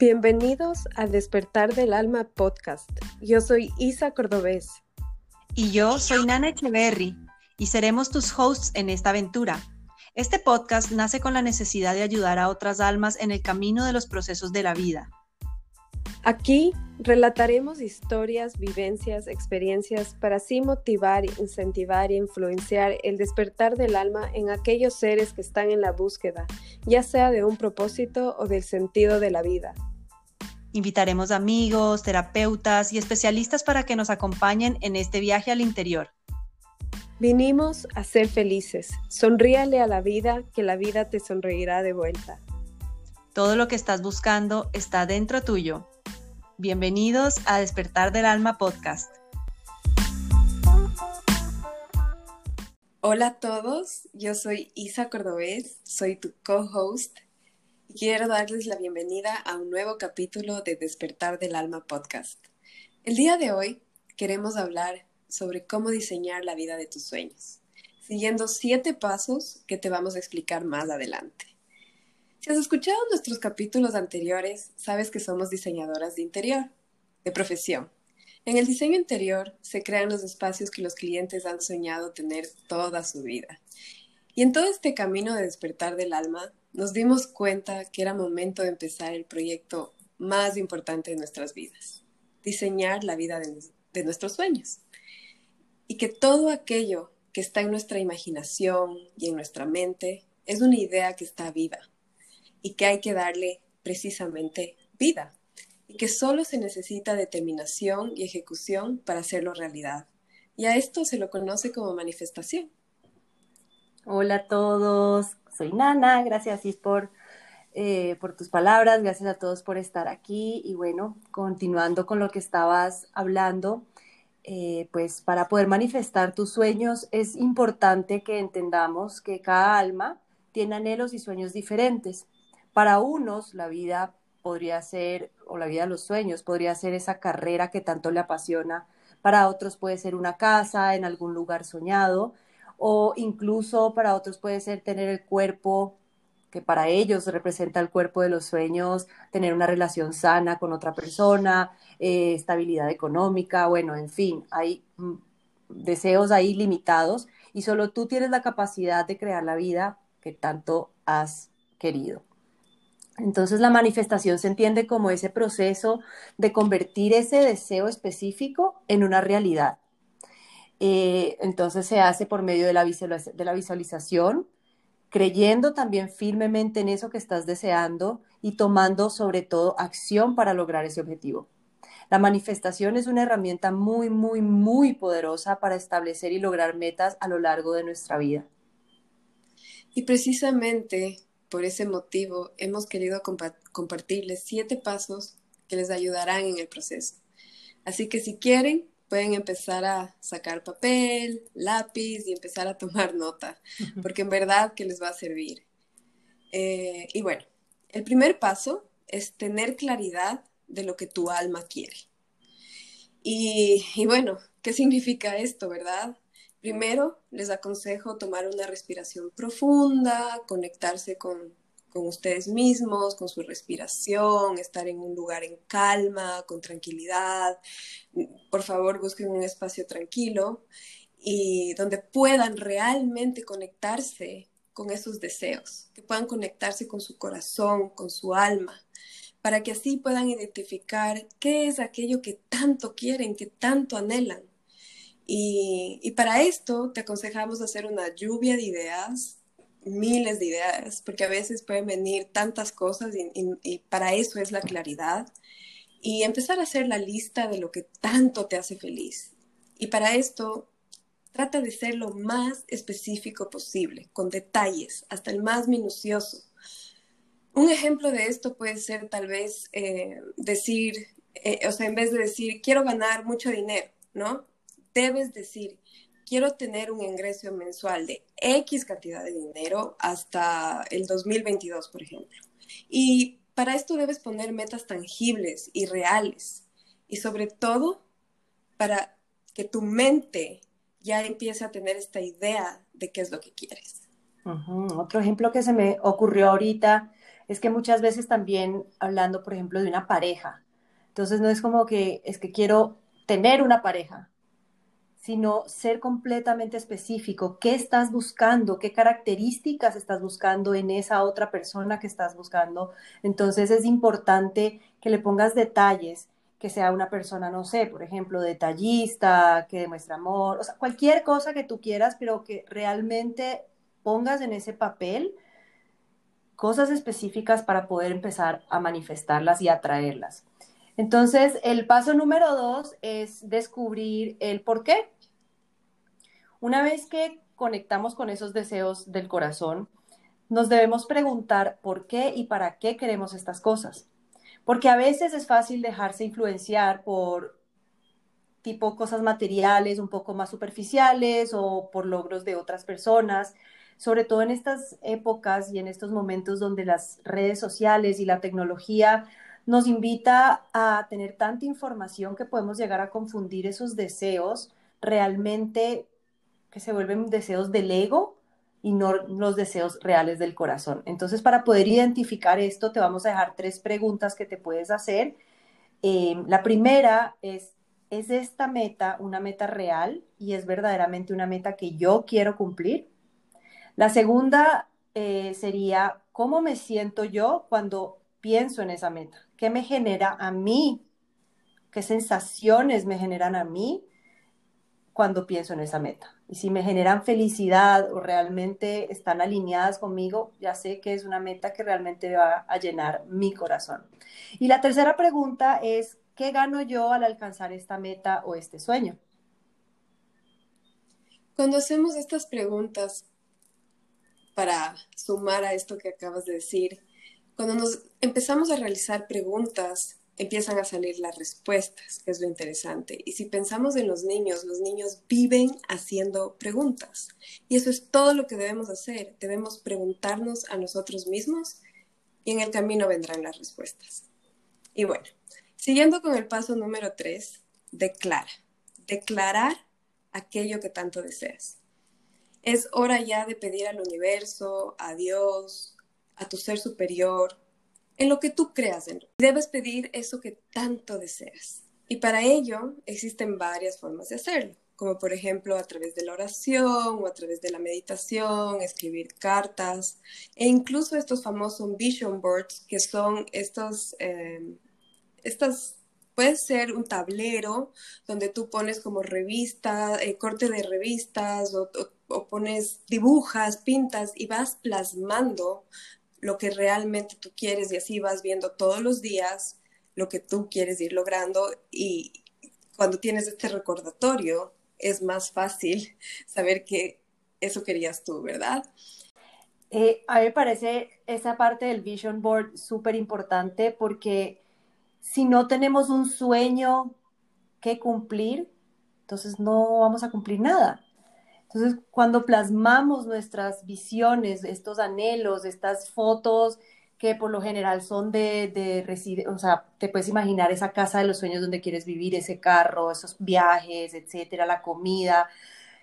Bienvenidos a Despertar del Alma podcast. Yo soy Isa Cordobés. Y yo soy Nana Echeverry y seremos tus hosts en esta aventura. Este podcast nace con la necesidad de ayudar a otras almas en el camino de los procesos de la vida. Aquí relataremos historias, vivencias, experiencias para así motivar, incentivar e influenciar el despertar del alma en aquellos seres que están en la búsqueda, ya sea de un propósito o del sentido de la vida. Invitaremos amigos, terapeutas y especialistas para que nos acompañen en este viaje al interior. Vinimos a ser felices. Sonríale a la vida, que la vida te sonreirá de vuelta. Todo lo que estás buscando está dentro tuyo. Bienvenidos a Despertar del Alma Podcast. Hola a todos, yo soy Isa Cordobés, soy tu co-host quiero darles la bienvenida a un nuevo capítulo de Despertar del Alma Podcast. El día de hoy queremos hablar sobre cómo diseñar la vida de tus sueños, siguiendo siete pasos que te vamos a explicar más adelante. Si has escuchado nuestros capítulos anteriores, sabes que somos diseñadoras de interior, de profesión. En el diseño interior se crean los espacios que los clientes han soñado tener toda su vida. Y en todo este camino de despertar del alma, nos dimos cuenta que era momento de empezar el proyecto más importante de nuestras vidas, diseñar la vida de, nuestros sueños. Y que todo aquello que está en nuestra imaginación y en nuestra mente es una idea que está viva, y que hay que darle precisamente vida y que solo se necesita determinación y ejecución para hacerlo realidad. Y a esto se lo conoce como manifestación. Hola a todos, soy Nana, gracias por, eh, por tus palabras, gracias a todos por estar aquí y bueno, continuando con lo que estabas hablando, eh, pues para poder manifestar tus sueños es importante que entendamos que cada alma tiene anhelos y sueños diferentes. Para unos, la vida podría ser, o la vida de los sueños, podría ser esa carrera que tanto le apasiona. Para otros puede ser una casa en algún lugar soñado, o incluso para otros puede ser tener el cuerpo que para ellos representa el cuerpo de los sueños, tener una relación sana con otra persona, eh, estabilidad económica, bueno, en fin, hay mm, deseos ahí limitados y solo tú tienes la capacidad de crear la vida que tanto has querido. Entonces la manifestación se entiende como ese proceso de convertir ese deseo específico en una realidad. Eh, entonces se hace por medio de la, de la visualización, creyendo también firmemente en eso que estás deseando y tomando sobre todo acción para lograr ese objetivo. La manifestación es una herramienta muy, muy, muy poderosa para establecer y lograr metas a lo largo de nuestra vida. Y precisamente por ese motivo, hemos querido compartirles siete pasos que les ayudarán en el proceso. Así que si quieren, pueden empezar a sacar papel, lápiz y empezar a tomar nota, porque en verdad que les va a servir. Eh, y bueno, el primer paso es tener claridad de lo que tu alma quiere. Y, y bueno, ¿qué significa esto, verdad? Primero, les aconsejo tomar una respiración profunda, conectarse con, ustedes mismos, con su respiración, estar en un lugar en calma, con tranquilidad. Por favor, busquen un espacio tranquilo y donde puedan realmente conectarse con esos deseos, que puedan conectarse con su corazón, con su alma, para que así puedan identificar qué es aquello que tanto quieren, que tanto anhelan y, para esto te aconsejamos hacer una lluvia de ideas, miles de ideas, porque a veces pueden venir tantas cosas y, para eso es la claridad. Y empezar a hacer la lista de lo que tanto te hace feliz. Y para esto trata de ser lo más específico posible, con detalles, hasta el más minucioso. Un ejemplo de esto puede ser tal vez eh, decir, eh, o sea, en vez de decir, quiero ganar mucho dinero, ¿no? debes decir, quiero tener un ingreso mensual de X cantidad de dinero hasta el 2022, por ejemplo. Y para esto debes poner metas tangibles y reales. Y sobre todo, para que tu mente ya empiece a tener esta idea de qué es lo que quieres. Otro ejemplo que se me ocurrió ahorita es que muchas veces también hablando, por ejemplo, de una pareja, entonces no es como que es que quiero tener una pareja, sino ser completamente específico. ¿Qué estás buscando? ¿Qué características estás buscando en esa otra persona que estás buscando? Entonces es importante que le pongas detalles, que sea una persona, no sé, por ejemplo, detallista, que demuestre amor, o sea, cualquier cosa que tú quieras, pero que realmente pongas en ese papel cosas específicas para poder empezar a manifestarlas y atraerlas. Entonces, el paso número dos es descubrir el por qué. Una vez que conectamos con esos deseos del corazón, nos debemos preguntar por qué y para qué queremos estas cosas. Porque a veces es fácil dejarse influenciar por tipo cosas materiales un poco más superficiales o por logros de otras personas, sobre todo en estas épocas y en estos momentos donde las redes sociales y la tecnología nos invita a tener tanta información que podemos llegar a confundir esos deseos realmente que se vuelven deseos del ego y no los deseos reales del corazón. Entonces, para poder identificar esto, te vamos a dejar tres preguntas que te puedes hacer. Eh, la primera es, ¿es esta meta una meta real y es verdaderamente una meta que yo quiero cumplir? La segunda eh, sería, ¿cómo me siento yo cuando pienso en esa meta? ¿Qué me genera a mí? ¿Qué sensaciones me generan a mí cuando pienso en esa meta? Y si me generan felicidad o realmente están alineadas conmigo, ya sé que es una meta que realmente va a llenar mi corazón. Y la tercera pregunta es, ¿qué gano yo al alcanzar esta meta o este sueño? Cuando hacemos estas preguntas, para sumar a esto que acabas de decir, cuando nos empezamos a realizar preguntas, empiezan a salir las respuestas, que es lo interesante. Y si pensamos en los niños, los niños viven haciendo preguntas. Y eso es todo lo que debemos hacer. Debemos preguntarnos a nosotros mismos y en el camino vendrán las respuestas. Y bueno, siguiendo con el paso número tres, declara. Declarar aquello que tanto deseas. Es hora ya de pedir al universo, a Dios, a tu ser superior, en lo que tú creas en. Debes pedir eso que tanto deseas. Y para ello existen varias formas de hacerlo, como por ejemplo a través de la oración o a través de la meditación, escribir cartas e incluso estos famosos vision boards que son estos, eh, estas Puede ser un tablero donde tú pones como revista, eh, corte de revistas o, o, pones, dibujas, pintas y vas plasmando lo que realmente tú quieres y así vas viendo todos los días lo que tú quieres ir logrando y cuando tienes este recordatorio es más fácil saber que eso querías tú, ¿verdad? Eh, a mí me parece esa parte del vision board súper importante porque si no tenemos un sueño que cumplir, entonces no vamos a cumplir nada. Entonces, cuando plasmamos nuestras visiones, estos anhelos, estas fotos que por lo general son de, de o sea, te puedes imaginar esa casa de los sueños donde quieres vivir, ese carro, esos viajes, etcétera, la comida.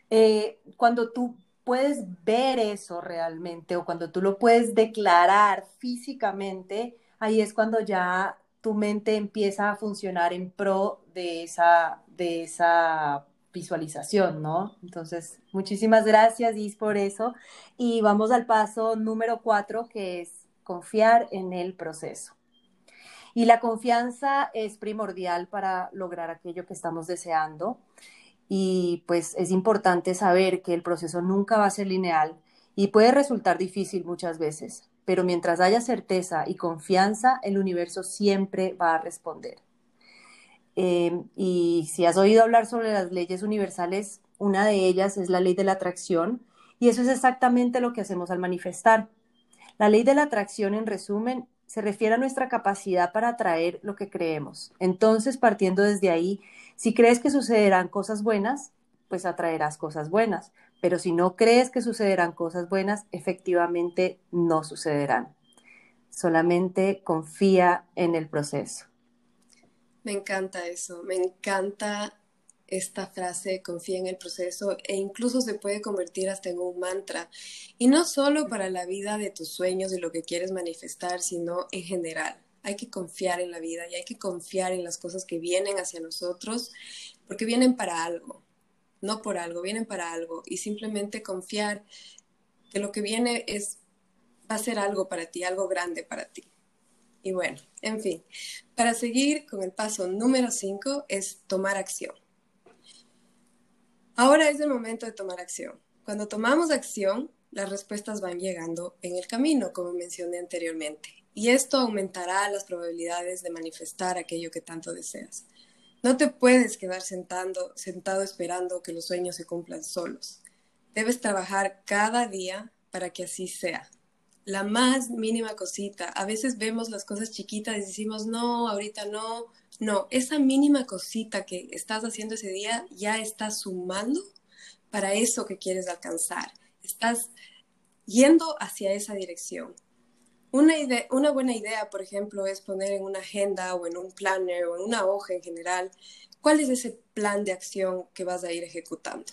Eh, cuando tú puedes ver eso realmente o cuando tú lo puedes declarar físicamente, ahí es cuando ya tu mente empieza a funcionar en pro de esa, de esa visualización, ¿no? Entonces, muchísimas gracias, Is, por eso. Y vamos al paso número cuatro, que es confiar en el proceso. Y la confianza es primordial para lograr aquello que estamos deseando. Y pues es importante saber que el proceso nunca va a ser lineal y puede resultar difícil muchas veces, pero mientras haya certeza y confianza, el universo siempre va a responder. Eh, y si has oído hablar sobre las leyes universales, una de ellas es la ley de la atracción, y eso es exactamente lo que hacemos al manifestar. La ley de la atracción, en resumen, se refiere a nuestra capacidad para atraer lo que creemos. Entonces, partiendo desde ahí, si crees que sucederán cosas buenas, pues atraerás cosas buenas. Pero si no crees que sucederán cosas buenas, efectivamente no sucederán. Solamente confía en el proceso. Me encanta eso, me encanta esta frase, confía en el proceso, e incluso se puede convertir hasta en un mantra. Y no solo para la vida de tus sueños y lo que quieres manifestar, sino en general. Hay que confiar en la vida y hay que confiar en las cosas que vienen hacia nosotros, porque vienen para algo, no por algo, vienen para algo. Y simplemente confiar que lo que viene es, va a ser algo para ti, algo grande para ti. Y bueno, en fin, para seguir con el paso número 5 es tomar acción. Ahora es el momento de tomar acción. Cuando tomamos acción, las respuestas van llegando en el camino, como mencioné anteriormente, y esto aumentará las probabilidades de manifestar aquello que tanto deseas. No te puedes quedar sentando, sentado esperando que los sueños se cumplan solos. Debes trabajar cada día para que así sea la más mínima cosita. A veces vemos las cosas chiquitas y decimos, no, ahorita no. No, esa mínima cosita que estás haciendo ese día ya está sumando para eso que quieres alcanzar. Estás yendo hacia esa dirección. Una, idea, una buena idea, por ejemplo, es poner en una agenda o en un planner o en una hoja en general cuál es ese plan de acción que vas a ir ejecutando.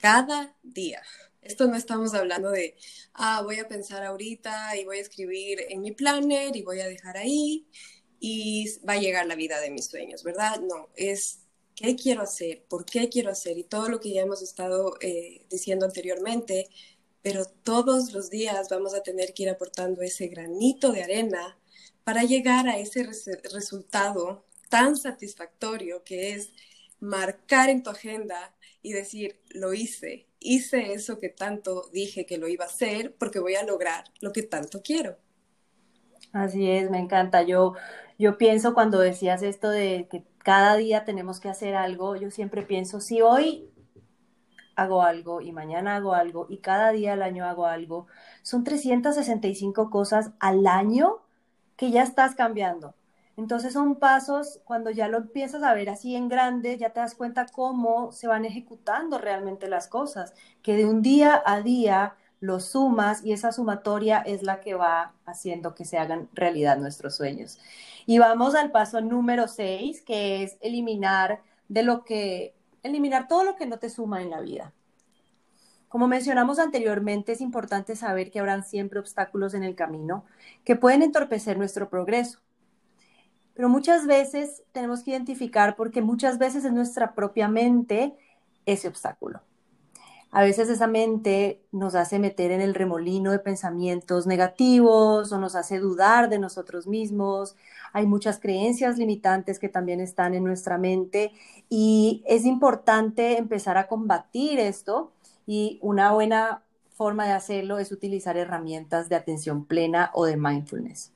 Cada día. Esto no estamos hablando de, ah, voy a pensar ahorita y voy a escribir en mi planner y voy a dejar ahí y va a llegar la vida de mis sueños, ¿verdad? No, es qué quiero hacer, por qué quiero hacer y todo lo que ya hemos estado eh, diciendo anteriormente, pero todos los días vamos a tener que ir aportando ese granito de arena para llegar a ese resultado tan satisfactorio que es marcar en tu agenda y decir, lo hice, hice eso que tanto dije que lo iba a hacer porque voy a lograr lo que tanto quiero. Así es, me encanta. Yo, yo pienso cuando decías esto de que cada día tenemos que hacer algo, yo siempre pienso, si hoy hago algo y mañana hago algo y cada día al año hago algo, son 365 cosas al año que ya estás cambiando. Entonces son pasos, cuando ya lo empiezas a ver así en grande, ya te das cuenta cómo se van ejecutando realmente las cosas, que de un día a día lo sumas y esa sumatoria es la que va haciendo que se hagan realidad nuestros sueños. Y vamos al paso número 6, que es eliminar de lo que eliminar todo lo que no te suma en la vida. Como mencionamos anteriormente, es importante saber que habrán siempre obstáculos en el camino que pueden entorpecer nuestro progreso. Pero muchas veces tenemos que identificar porque muchas veces es nuestra propia mente ese obstáculo. A veces esa mente nos hace meter en el remolino de pensamientos negativos o nos hace dudar de nosotros mismos. Hay muchas creencias limitantes que también están en nuestra mente y es importante empezar a combatir esto y una buena forma de hacerlo es utilizar herramientas de atención plena o de mindfulness.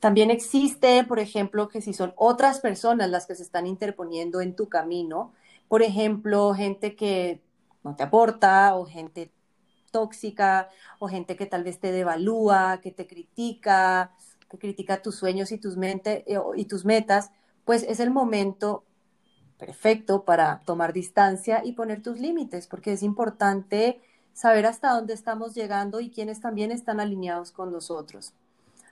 También existe, por ejemplo, que si son otras personas las que se están interponiendo en tu camino, por ejemplo, gente que no te aporta o gente tóxica o gente que tal vez te devalúa, que te critica, que critica tus sueños y tus, mente, eh, y tus metas, pues es el momento perfecto para tomar distancia y poner tus límites, porque es importante saber hasta dónde estamos llegando y quiénes también están alineados con nosotros.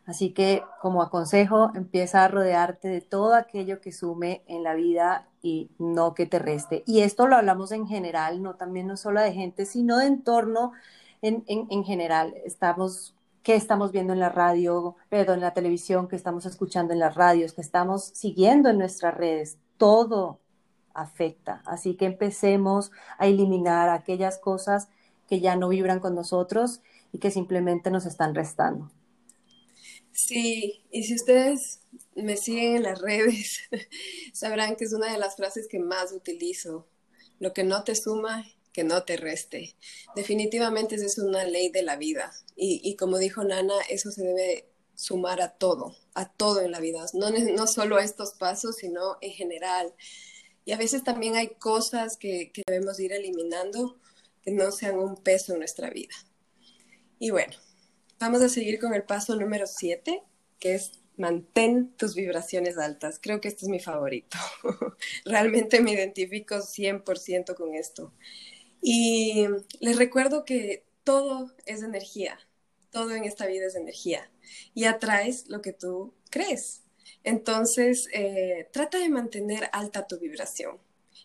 Así que como aconsejo, empieza a rodearte de todo aquello que sume en la vida y no que te reste. Y esto lo hablamos en general, no también no solo de gente, sino de entorno en, en, general. Estamos, ¿qué estamos viendo en la radio, perdón, en la televisión, qué estamos escuchando en las radios, qué estamos siguiendo en nuestras redes? Todo afecta. Así que empecemos a eliminar aquellas cosas que ya no vibran con nosotros y que simplemente nos están restando. Sí, y si ustedes me siguen en las redes, sabrán que es una de las frases que más utilizo. Lo que no te suma, que no te reste. Definitivamente es una ley de la vida. Y, como dijo Nana, eso se debe sumar a todo, a todo en la vida. No, no solo a estos pasos, sino en general. Y a veces también hay cosas que, que debemos ir eliminando que no sean un peso en nuestra vida. Y bueno, Vamos a seguir con el paso número 7, que es mantén tus vibraciones altas. Creo que este es mi favorito. Realmente me identifico 100% con esto. Y les recuerdo que todo es energía. Todo en esta vida es energía. Y atraes lo que tú crees. Entonces, eh, trata de mantener alta tu vibración.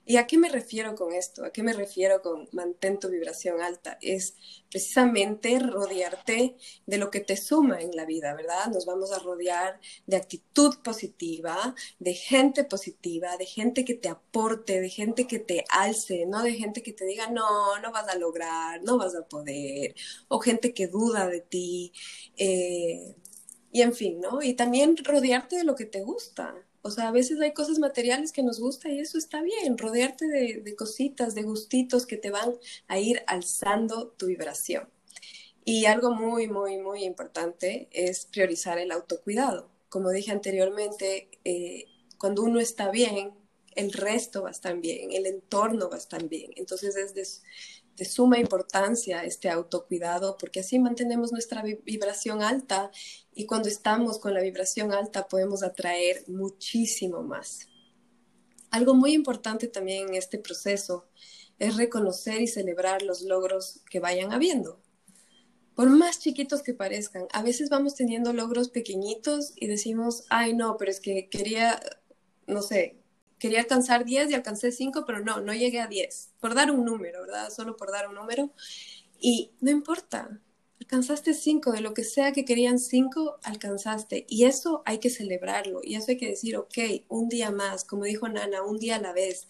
¿Y a qué me refiero con esto? ¿A qué me refiero con mantén tu vibración alta? Es precisamente rodearte de lo que te suma en la vida, ¿verdad? Nos vamos a rodear de actitud positiva, de gente positiva, de gente que te aporte, de gente que te alce, no de gente que te diga, no, no vas a lograr, no vas a poder, o gente que duda de ti. Eh, y en fin, ¿no? Y también rodearte de lo que te gusta. O sea, a veces hay cosas materiales que nos gusta y eso está bien, rodearte de, cositas, de gustitos que te van a ir alzando tu vibración. Y algo muy, muy, muy importante es priorizar el autocuidado. Como dije anteriormente, eh, cuando uno está bien, el resto va a estar bien, el entorno va a estar bien. Entonces es de, de suma importancia este autocuidado porque así mantenemos nuestra vibración alta y cuando estamos con la vibración alta podemos atraer muchísimo más. Algo muy importante también en este proceso es reconocer y celebrar los logros que vayan habiendo. Por más chiquitos que parezcan, a veces vamos teniendo logros pequeñitos y decimos, ay no, pero es que quería, no sé, quería alcanzar 10 y alcancé 5, pero no, no llegué a 10, por dar un número, ¿verdad? Solo por dar un número. Y no importa, alcanzaste 5, de lo que sea que querían 5, alcanzaste. Y eso hay que celebrarlo, y eso hay que decir, ok, un día más, como dijo Nana, un día a la vez.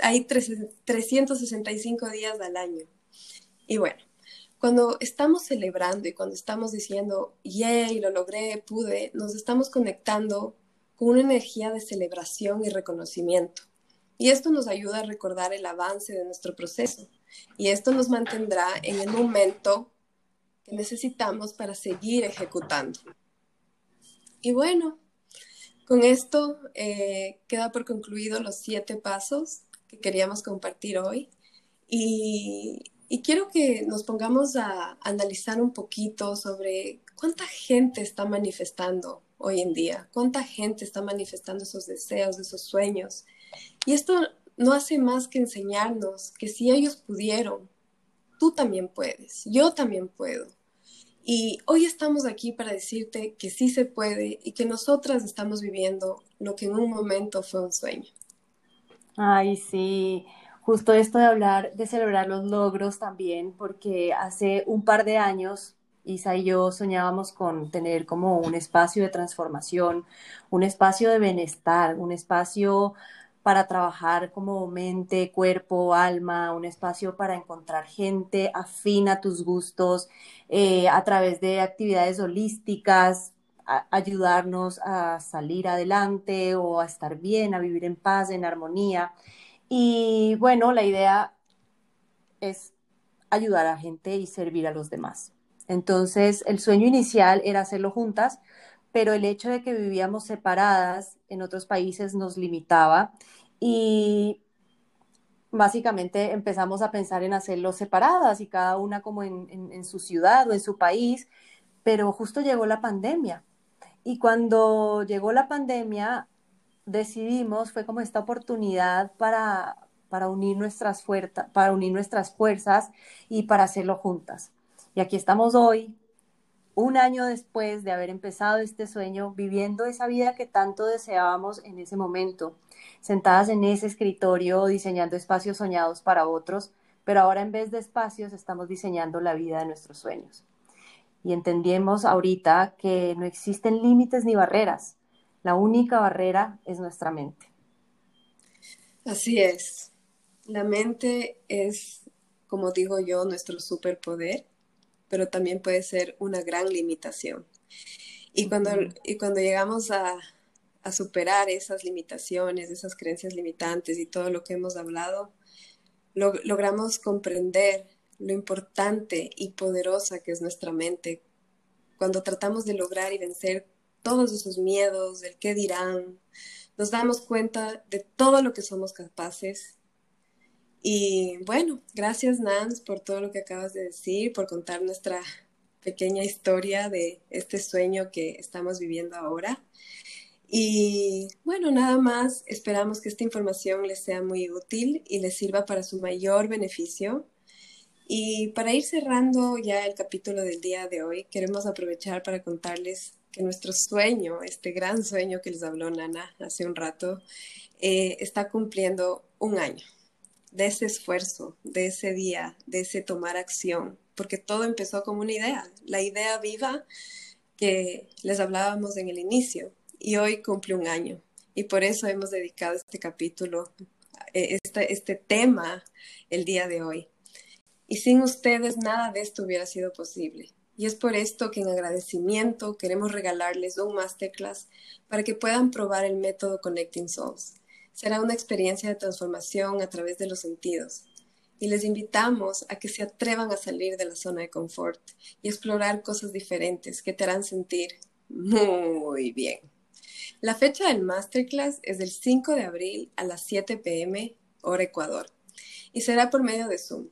Hay 365 días al año. Y bueno, cuando estamos celebrando y cuando estamos diciendo, yay, lo logré, pude, nos estamos conectando con una energía de celebración y reconocimiento. Y esto nos ayuda a recordar el avance de nuestro proceso. Y esto nos mantendrá en el momento que necesitamos para seguir ejecutando. Y bueno, con esto eh, queda por concluido los siete pasos que queríamos compartir hoy. Y, y quiero que nos pongamos a analizar un poquito sobre cuánta gente está manifestando hoy en día, cuánta gente está manifestando esos deseos, esos sueños. Y esto no hace más que enseñarnos que si ellos pudieron, tú también puedes, yo también puedo. Y hoy estamos aquí para decirte que sí se puede y que nosotras estamos viviendo lo que en un momento fue un sueño. Ay, sí, justo esto de hablar, de celebrar los logros también, porque hace un par de años Isa y yo soñábamos con tener como un espacio de transformación, un espacio de bienestar, un espacio para trabajar como mente, cuerpo, alma, un espacio para encontrar gente afín a tus gustos eh, a través de actividades holísticas, ayudarnos a salir adelante o a estar bien, a vivir en paz, en armonía. Y bueno, la idea es ayudar a gente y servir a los demás. Entonces, el sueño inicial era hacerlo juntas, pero el hecho de que vivíamos separadas en otros países nos limitaba y básicamente empezamos a pensar en hacerlo separadas y cada una como en, su ciudad o en su país, pero justo llegó la pandemia. Y cuando llegó la pandemia, decidimos, fue como esta oportunidad para, para, unir nuestras para unir nuestras fuerzas y para hacerlo juntas. Y aquí estamos hoy, un año después de haber empezado este sueño, viviendo esa vida que tanto deseábamos en ese momento, sentadas en ese escritorio diseñando espacios soñados para otros, pero ahora en vez de espacios estamos diseñando la vida de nuestros sueños. Y entendemos ahorita que no existen límites ni barreras, la única barrera es nuestra mente. Así es, la mente es, como digo yo, nuestro superpoder pero también puede ser una gran limitación. Y cuando, y cuando llegamos a, a superar esas limitaciones, esas creencias limitantes y todo lo que hemos hablado, logramos comprender lo importante y poderosa que es nuestra mente cuando tratamos de lograr y vencer todos esos miedos, del qué dirán, nos damos cuenta de todo lo que somos capaces y bueno, gracias Nance por todo lo que acabas de decir, por contar nuestra pequeña historia de este sueño que estamos viviendo ahora. Y bueno, nada más, esperamos que esta información les sea muy útil y les sirva para su mayor beneficio. Y para ir cerrando ya el capítulo del día de hoy, queremos aprovechar para contarles que nuestro sueño, este gran sueño que les habló Nana hace un rato, eh, está cumpliendo un año de ese esfuerzo, de ese día, de ese tomar acción, porque todo empezó como una idea, la idea viva que les hablábamos en el inicio y hoy cumple un año. Y por eso hemos dedicado este capítulo, este, este tema el día de hoy. Y sin ustedes nada de esto hubiera sido posible. Y es por esto que en agradecimiento queremos regalarles un masterclass para que puedan probar el método Connecting Souls. Será una experiencia de transformación a través de los sentidos. Y les invitamos a que se atrevan a salir de la zona de confort y explorar cosas diferentes que te harán sentir muy bien. La fecha del masterclass es del 5 de abril a las 7 pm, hora Ecuador, y será por medio de Zoom.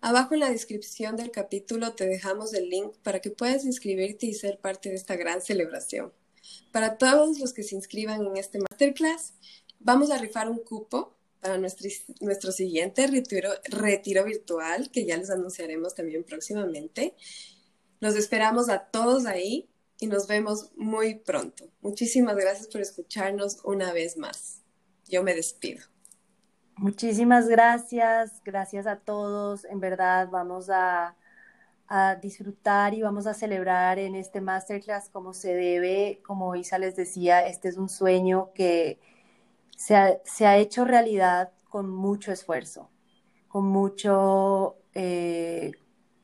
Abajo en la descripción del capítulo te dejamos el link para que puedas inscribirte y ser parte de esta gran celebración. Para todos los que se inscriban en este masterclass, vamos a rifar un cupo para nuestro, nuestro siguiente retiro, retiro virtual, que ya les anunciaremos también próximamente. Los esperamos a todos ahí y nos vemos muy pronto. Muchísimas gracias por escucharnos una vez más. Yo me despido. Muchísimas gracias, gracias a todos. En verdad vamos a, disfrutar y vamos a celebrar en este masterclass como se debe. Como Isa les decía, este es un sueño que se ha, hecho realidad con mucho esfuerzo, con mucho, eh,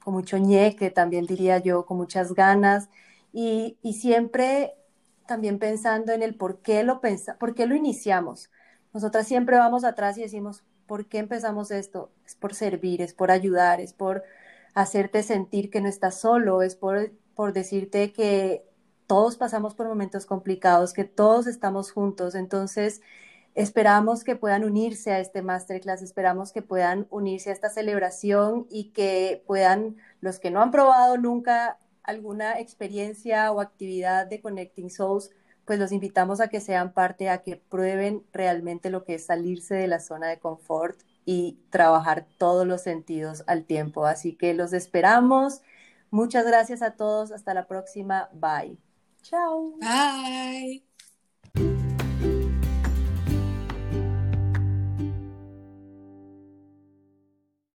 con mucho ñeque, también diría yo, con muchas ganas y, y siempre también pensando en el por qué lo pensa, por qué lo iniciamos nosotras siempre vamos atrás y decimos, ¿por qué empezamos esto? Es por servir, es por ayudar, es por hacerte sentir que no estás solo, es por, por decirte que todos pasamos por momentos complicados, que todos estamos juntos. Entonces, esperamos que puedan unirse a este masterclass, esperamos que puedan unirse a esta celebración y que puedan, los que no han probado nunca alguna experiencia o actividad de Connecting Souls, pues los invitamos a que sean parte, a que prueben realmente lo que es salirse de la zona de confort y trabajar todos los sentidos al tiempo. Así que los esperamos. Muchas gracias a todos. Hasta la próxima. Bye. Chao. Bye.